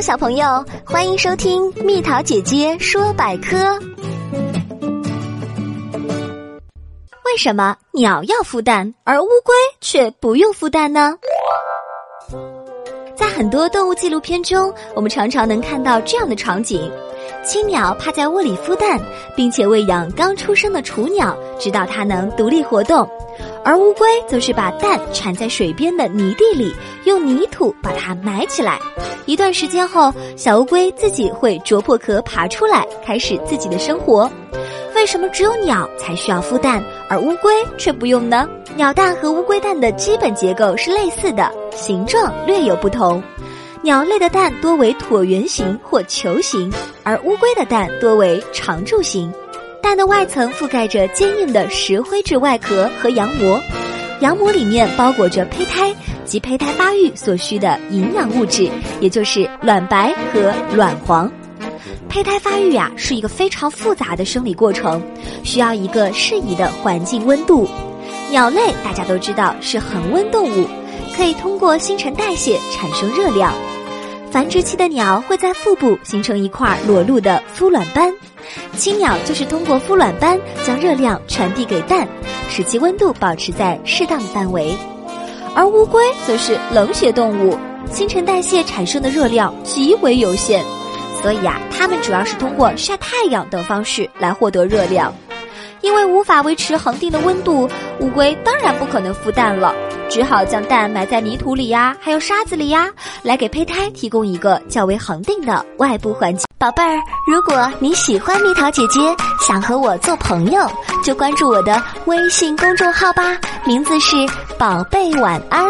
小朋友，欢迎收听蜜桃姐姐说百科。为什么鸟要孵蛋，而乌龟却不用孵蛋呢？在很多动物纪录片中，我们常常能看到这样的场景：青鸟趴在窝里孵蛋，并且喂养刚出生的雏鸟，直到它能独立活动。而乌龟则是把蛋产在水边的泥地里，用泥土把它埋起来。一段时间后，小乌龟自己会啄破壳爬出来，开始自己的生活。为什么只有鸟才需要孵蛋，而乌龟却不用呢？鸟蛋和乌龟蛋的基本结构是类似的，形状略有不同。鸟类的蛋多为椭圆形或球形，而乌龟的蛋多为长柱形。蛋的外层覆盖着坚硬的石灰质外壳和羊膜，羊膜里面包裹着胚胎及胚胎发育所需的营养物质，也就是卵白和卵黄。胚胎发育啊是一个非常复杂的生理过程，需要一个适宜的环境温度。鸟类大家都知道是恒温动物，可以通过新陈代谢产生热量。繁殖期的鸟会在腹部形成一块裸露的孵卵斑。青鸟就是通过孵卵斑将热量传递给蛋，使其温度保持在适当的范围。而乌龟则是冷血动物，新陈代谢产生的热量极为有限，所以啊，它们主要是通过晒太阳等方式来获得热量。因为无法维持恒定的温度，乌龟当然不可能孵蛋了，只好将蛋埋在泥土里呀，还有沙子里呀，来给胚胎提供一个较为恒定的外部环境。宝贝儿，如果你喜欢蜜桃姐姐，想和我做朋友，就关注我的微信公众号吧，名字是“宝贝晚安”。